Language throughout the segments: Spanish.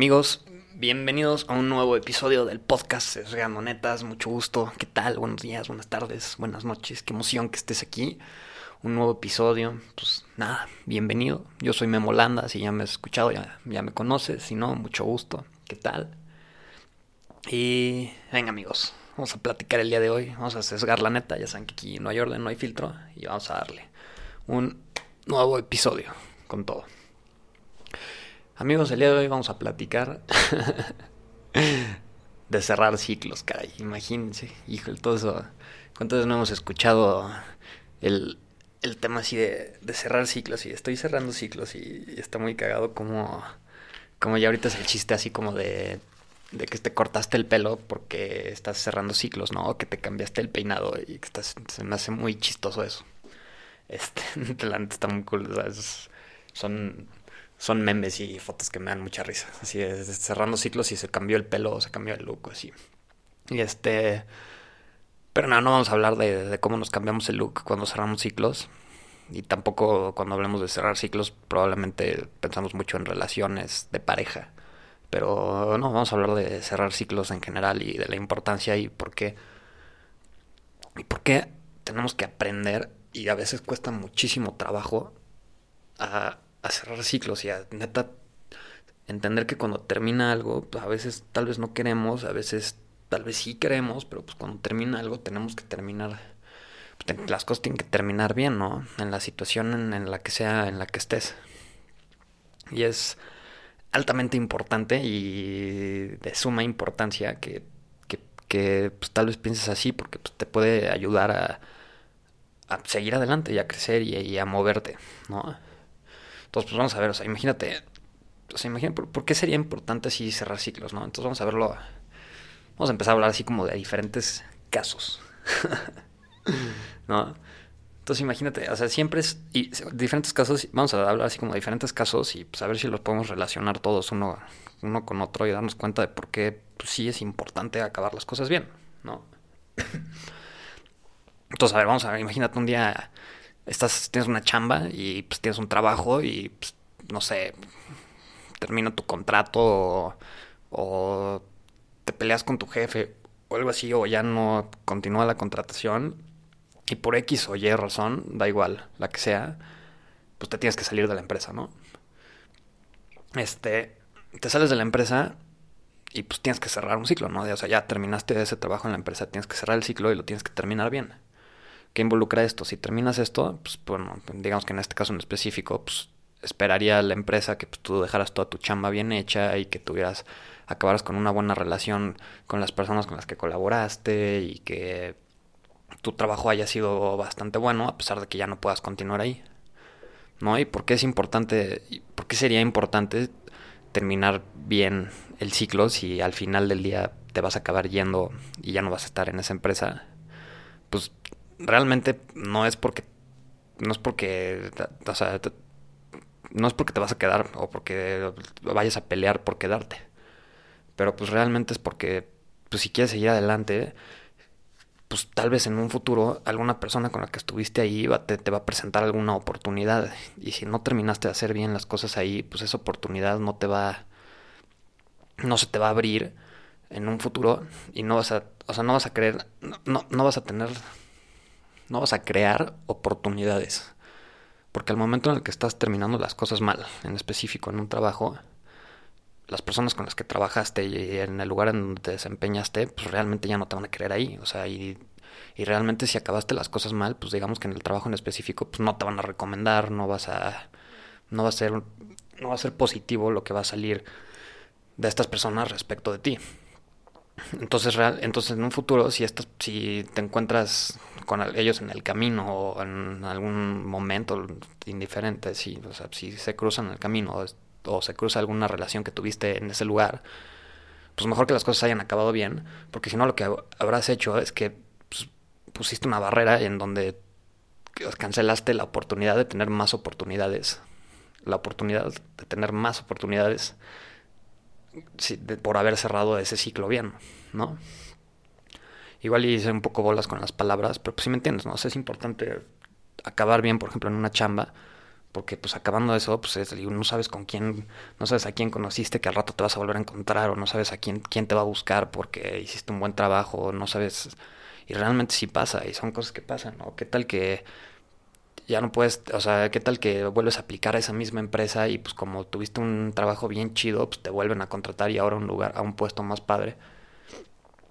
Amigos, bienvenidos a un nuevo episodio del podcast Sesgando Netas. Mucho gusto. ¿Qué tal? Buenos días, buenas tardes, buenas noches. Qué emoción que estés aquí. Un nuevo episodio. Pues nada, bienvenido. Yo soy Memo Landa. Si ya me has escuchado, ya, ya me conoces. Si no, mucho gusto. ¿Qué tal? Y venga, amigos. Vamos a platicar el día de hoy. Vamos a sesgar la neta. Ya saben que aquí no hay orden, no hay filtro. Y vamos a darle un nuevo episodio con todo. Amigos, el día de hoy vamos a platicar de cerrar ciclos, caray. Imagínense, híjole, todo eso. ¿Cuántas no hemos escuchado el, el tema así de, de, cerrar ciclos? Y estoy cerrando ciclos y, está muy cagado como, como ya ahorita es el chiste así como de, de que te cortaste el pelo porque estás cerrando ciclos, ¿no? Que te cambiaste el peinado y que estás, se me hace muy chistoso eso. Este, está muy cool. O sea, es, son son memes y fotos que me dan mucha risa. Así es, cerrando ciclos y se cambió el pelo, se cambió el look, así. Y este. Pero no, no vamos a hablar de, de, cómo nos cambiamos el look cuando cerramos ciclos. Y tampoco cuando hablemos de cerrar ciclos, probablemente pensamos mucho en relaciones de pareja. Pero no, vamos a hablar de cerrar ciclos en general y de la importancia y por qué. Y por qué tenemos que aprender, y a veces cuesta muchísimo trabajo, a a cerrar ciclos y a neta entender que cuando termina algo, pues a veces tal vez no queremos, a veces tal vez sí queremos, pero pues cuando termina algo tenemos que terminar, pues, las cosas tienen que terminar bien, ¿no? En la situación en, la que sea, en la que estés. Y es altamente importante y de suma importancia que, que, que pues, tal vez pienses así, porque pues, te puede ayudar a, a seguir adelante y a crecer y a moverte, ¿no? Entonces, pues vamos a ver, o sea, imagínate, o sea, imagínate, ¿por, qué sería importante así cerrar ciclos, no? Entonces vamos a verlo, vamos a empezar a hablar así como de diferentes casos, ¿no? Entonces imagínate, o sea, siempre es, y diferentes casos, vamos a hablar así como de diferentes casos y pues a ver si los podemos relacionar todos uno, uno con otro y darnos cuenta de por qué pues, sí es importante acabar las cosas bien, ¿no? Entonces, a ver, vamos a ver, imagínate un día estás, tienes una chamba y pues tienes un trabajo y pues, no sé, termina tu contrato o, te peleas con tu jefe o algo así o ya no continúa la contratación y por X o Y razón, da igual, la que sea, pues te tienes que salir de la empresa, ¿no? Este, te sales de la empresa y pues tienes que cerrar un ciclo, ¿no? O sea, ya terminaste ese trabajo en la empresa, tienes que cerrar el ciclo y lo tienes que terminar bien. ¿Qué involucra esto? Si terminas esto, pues bueno, digamos que en este caso en específico, pues esperaría la empresa que pues, tú dejaras toda tu chamba bien hecha y que tuvieras, acabaras con una buena relación con las personas con las que colaboraste y que tu trabajo haya sido bastante bueno a pesar de que ya no puedas continuar ahí. ¿No? ¿Y por qué es importante, por qué sería importante terminar bien el ciclo si al final del día te vas a acabar yendo y ya no vas a estar en esa empresa? Pues realmente no es porque no es porque o sea, no es porque te vas a quedar o porque vayas a pelear por quedarte. Pero pues realmente es porque pues si quieres seguir adelante, pues tal vez en un futuro alguna persona con la que estuviste ahí te, te, va a presentar alguna oportunidad. Y si no terminaste de hacer bien las cosas ahí, pues esa oportunidad no te va, no se te va a abrir en un futuro y no vas a, o sea, no vas a creer, no, no vas a tener no vas a crear oportunidades. Porque al momento en el que estás terminando las cosas mal, en específico en un trabajo, las personas con las que trabajaste y en el lugar en donde te desempeñaste, pues realmente ya no te van a querer ahí. O sea, y, y realmente si acabaste las cosas mal, pues digamos que en el trabajo en específico, pues no te van a recomendar, no vas a. no va a ser. no va a ser positivo lo que va a salir de estas personas respecto de ti. Entonces, real, entonces en un futuro, si, estás, si te encuentras con ellos en el camino o en algún momento indiferente, si, si se cruzan el camino o, o, se cruza alguna relación que tuviste en ese lugar, pues mejor que las cosas hayan acabado bien, porque si no lo que habrás hecho es que pues, pusiste una barrera en donde cancelaste la oportunidad de tener más oportunidades, la oportunidad de tener más oportunidades por haber cerrado ese ciclo bien, ¿no? Igual hice un poco bolas con las palabras, pero pues si me entiendes, ¿no? es importante acabar bien, por ejemplo, en una chamba, Porque pues acabando eso, pues es, no sabes con quién, no sabes a quién conociste que al rato te vas a volver a encontrar, o no sabes a quién, quién te va a buscar porque hiciste un buen trabajo, o no sabes, y realmente sí pasa, y son cosas que pasan, ¿no? ¿Qué tal que ya no puedes, o sea, qué tal que vuelves a aplicar a esa misma empresa y pues como tuviste un trabajo bien chido, pues te vuelven a contratar y ahora un lugar, a un puesto más padre?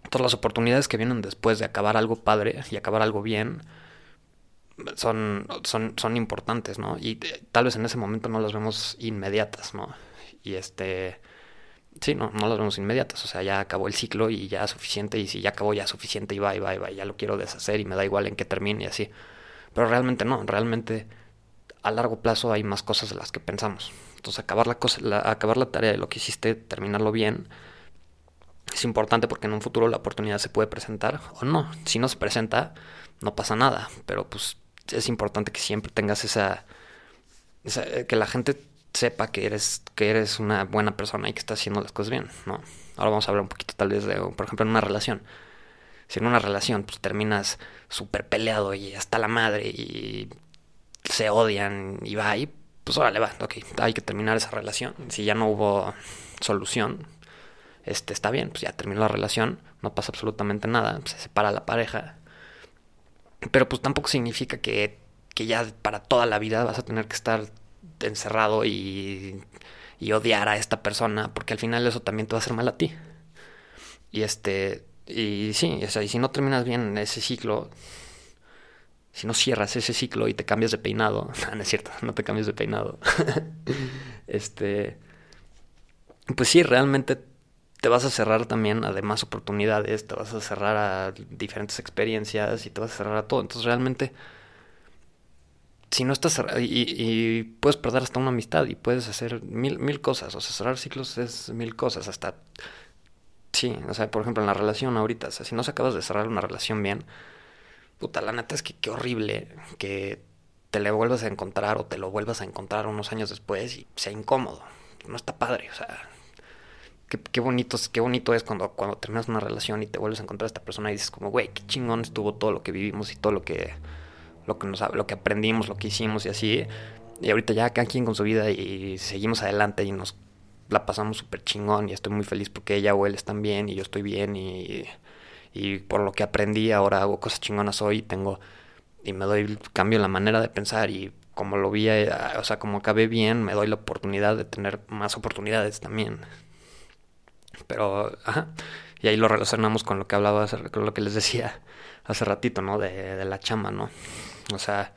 Todas las oportunidades que vienen después de acabar algo padre y acabar algo bien, son, son, son importantes, ¿no? Y eh, tal vez en ese momento no las vemos inmediatas, ¿no? Y este... Sí, no, no las vemos inmediatas. O sea, ya acabó el ciclo y ya suficiente. Y si ya acabó ya suficiente y va, y va, y va. Ya lo quiero deshacer y me da igual en qué termine y así. Pero realmente no. Realmente a largo plazo hay más cosas de las que pensamos. Entonces acabar la, cosa, acabar la tarea de lo que hiciste, terminarlo bien, es importante porque en un futuro la oportunidad se puede presentar o no. Si no se presenta, no pasa nada. Pero pues es importante que siempre tengas esa, eh, que la gente sepa que eres, que eres una buena persona y que estás haciendo las cosas bien, ¿no? Ahora vamos a hablar un poquito tal vez de, por ejemplo, en una relación. Si en una relación pues terminas súper peleado y hasta la madre y se odian y va ahí, pues órale, va, ok, hay que terminar esa relación. Si ya no hubo solución, este está bien, pues ya terminó la relación, no pasa absolutamente nada, se separa la pareja pero pues tampoco significa que, que ya para toda la vida vas a tener que estar encerrado y, y odiar a esta persona, porque al final eso también te va a hacer mal a ti. Y este, y sí, o sea, y si no terminas bien ese ciclo, si no cierras ese ciclo y te cambias de peinado, no, es cierto, no te cambias de peinado. este, pues sí, realmente te vas a cerrar también a demás oportunidades, te vas a cerrar a diferentes experiencias y te vas a cerrar a todo. Entonces realmente, si no estás cerrado, y, puedes perder hasta una amistad y puedes hacer mil, mil cosas, o sea, cerrar ciclos es mil cosas, hasta... Sí, o sea, por ejemplo, en la relación ahorita, o sea, si no se acabas de cerrar una relación bien, puta, la neta es que qué horrible que te le vuelvas a encontrar o te lo vuelvas a encontrar unos años después y sea incómodo. No está padre, o sea, qué, bonito, qué bonito es cuando, cuando terminas una relación y te vuelves a encontrar a esta persona y dices como, güey, qué chingón estuvo todo lo que vivimos y todo lo que, lo que, nos, lo que aprendimos, lo que hicimos y así. Y ahorita ya cada quien con su vida y seguimos adelante y nos la pasamos súper chingón y estoy muy feliz porque ella o él están bien y yo estoy bien y, y por lo que aprendí ahora hago cosas chingonas hoy y tengo y me doy cambio la manera de pensar y como lo vi, eh, o sea, como acabé bien, me doy la oportunidad de tener más oportunidades también. Pero, ajá. Y ahí lo relacionamos con lo que hablaba, con lo que les decía hace ratito, ¿no? De, de la chamba, ¿no? O sea,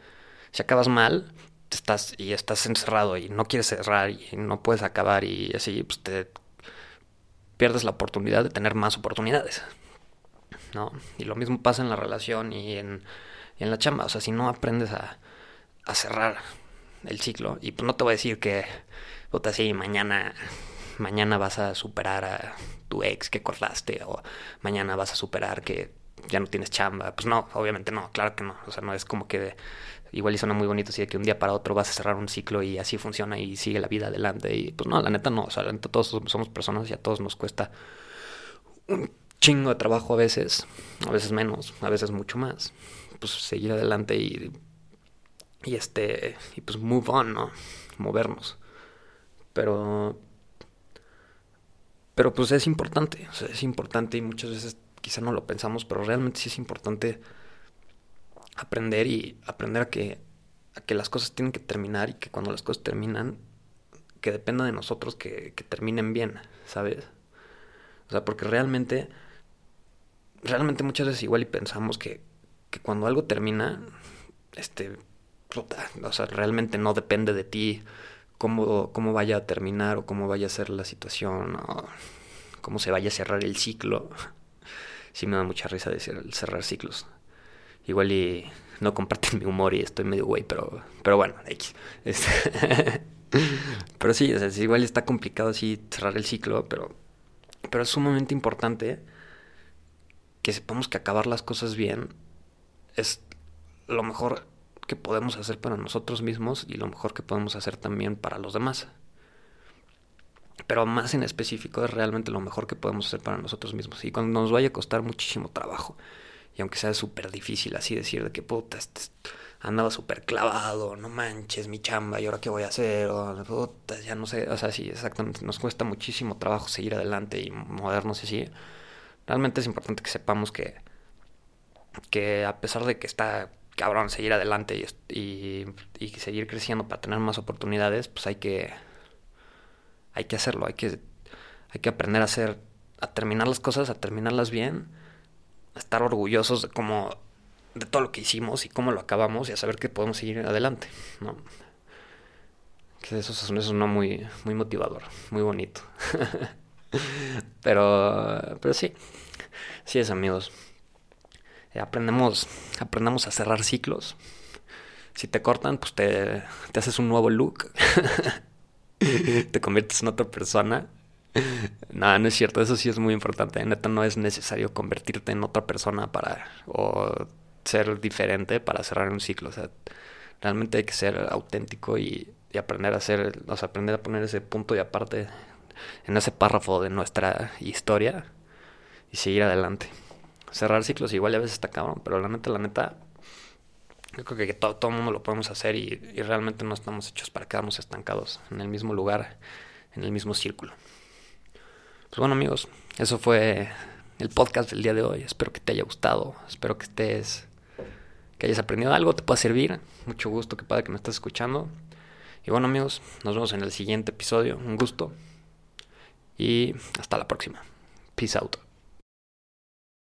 si acabas mal, estás y estás encerrado y no quieres cerrar y no puedes acabar y así, pues te pierdes la oportunidad de tener más oportunidades. ¿No? Y lo mismo pasa en la relación y en, en la chamba. O sea, si no aprendes a, a cerrar el ciclo, y pues no te voy a decir que, puta, sí, mañana mañana vas a superar a tu ex que cortaste o mañana vas a superar que ya no tienes chamba. Pues no, obviamente no, claro que no. O sea, no es como que igual y suena muy bonito así de que un día para otro vas a cerrar un ciclo y así funciona y sigue la vida adelante. Y pues no, la neta no. O sea, todos somos personas y a todos nos cuesta un chingo de trabajo a veces, a veces menos, a veces mucho más. Pues seguir adelante y, y este, y pues move on, ¿no? Movernos. Pero pero pues es importante, o sea, es importante y muchas veces quizá no lo pensamos, pero realmente sí es importante aprender y aprender a que, a que las cosas tienen que terminar y que cuando las cosas terminan, que dependa de nosotros que, que terminen bien, ¿sabes? O sea, porque realmente, realmente muchas veces igual y pensamos que, que cuando algo termina, este, o sea, realmente no depende de ti cómo, vaya a terminar o cómo vaya a ser la situación o cómo se vaya a cerrar el ciclo. Sí me da mucha risa decir cerrar ciclos. Igual y no comparten mi humor y estoy medio güey, pero, pero bueno, X. Este, pero sí, igual está complicado así cerrar el ciclo, pero, pero es sumamente importante que sepamos que acabar las cosas bien es lo mejor que podemos hacer para nosotros mismos y lo mejor que podemos hacer también para los demás. Pero más en específico es realmente lo mejor que podemos hacer para nosotros mismos. Y cuando nos vaya a costar muchísimo trabajo, y aunque sea súper difícil así decir de que puta, este andaba súper clavado, no manches, mi chamba, ¿y ahora qué voy a hacer? ya no sé, o sea, sí, exactamente, nos cuesta muchísimo trabajo seguir adelante y movernos y así. Realmente es importante que sepamos que, que a pesar de que está cabrón seguir adelante y, y, seguir creciendo para tener más oportunidades, pues hay que, hay que hacerlo, hay que, hay que aprender a hacer, a terminar las cosas, a terminarlas bien, a estar orgullosos de cómo de todo lo que hicimos y cómo lo acabamos y a saber que podemos seguir adelante, ¿no? Que eso, es, eso no muy, muy motivador, muy bonito. pero, pero sí, sí es amigos. aprendemos, aprendemos a cerrar ciclos. Si te cortan, pues te, te haces un nuevo look. te conviertes en otra persona. No, no es cierto, eso sí es muy importante. Neta, no es necesario convertirte en otra persona para o ser diferente para cerrar un ciclo. O sea, realmente hay que ser auténtico y, aprender a hacer, o sea, aprender a poner ese punto y aparte en ese párrafo de nuestra historia y seguir adelante. Cerrar ciclos igual a veces está cabrón, pero la neta, la neta, yo creo que todo, todo el mundo lo podemos hacer y, realmente no estamos hechos para quedarnos estancados en el mismo lugar, en el mismo círculo. Pues bueno amigos, eso fue el podcast del día de hoy. Espero que te haya gustado, espero que estés que hayas aprendido algo, te pueda servir. Mucho gusto, que padre que me estás escuchando. Y bueno amigos, nos vemos en el siguiente episodio. Un gusto. Y hasta la próxima. Peace out.